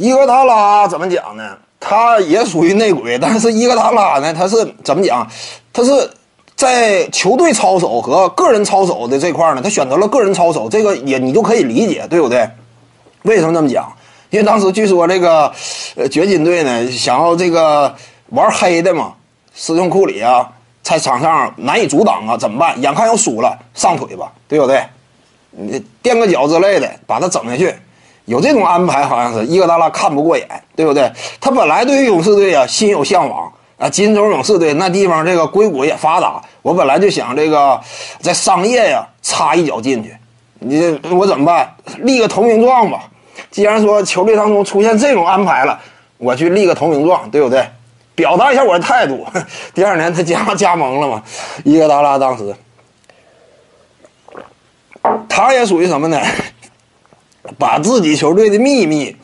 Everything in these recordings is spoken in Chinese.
伊戈达拉怎么讲呢？他也属于内鬼，但是伊戈达拉呢，他是怎么讲？他是在球队操守和个人操守的这块呢，他选择了个人操守，这个也你就可以理解，对不对？为什么这么讲？因为当时据说这个呃掘金队呢，想要这个玩黑的嘛，斯通库里啊，在场上难以阻挡啊，怎么办？眼看要输了，上腿吧，对不对？你垫个脚之类的，把他整下去。有这种安排，好像是伊戈达拉看不过眼，对不对？他本来对于勇士队啊心有向往啊，金州勇士队那地方这个硅谷也发达，我本来就想这个在商业呀插一脚进去，你我怎么办？立个投名状吧。既然说球队当中出现这种安排了，我去立个投名状，对不对？表达一下我的态度。第二年他加加盟了嘛，伊戈达拉当时，他也属于什么呢？把自己球队的秘密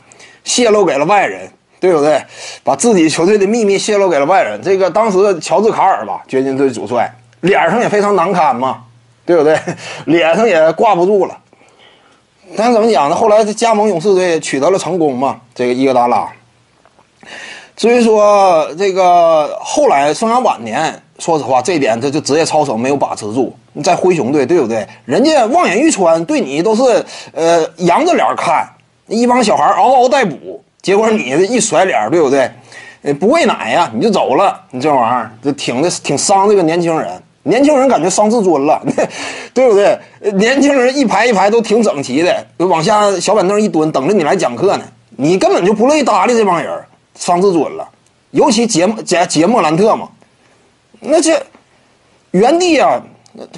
泄露给了外人，对不对？把自己球队的秘密泄露给了外人。这个当时乔治卡尔吧，掘金队主帅，脸上也非常难堪嘛，对不对？脸上也挂不住了。但是怎么讲呢？后来加盟勇士队取得了成功嘛，这个伊戈达拉。至于说这个后来生涯晚年，说实话，这一点他就职业操守没有把持住。在灰熊队，对不对？人家望眼欲穿，对你都是呃扬着脸看，一帮小孩嗷嗷待哺，结果你一甩脸，对不对？呃，不喂奶呀，你就走了，你这玩意儿就挺的挺伤这个年轻人。年轻人感觉伤自尊了，对不对？年轻人一排一排都挺整齐的，往下小板凳一蹲，等着你来讲课呢。你根本就不乐意搭理这帮人，伤自尊了。尤其杰杰杰莫兰特嘛，那这原地啊。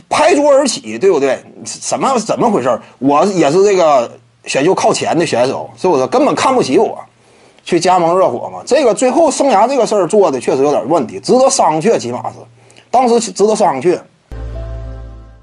拍桌而起，对不对？什么怎么回事？我也是这个选秀靠前的选手，是不是？根本看不起我，去加盟热火嘛？这个最后生涯这个事儿做的确实有点问题，值得商榷，起码是当时值得商榷。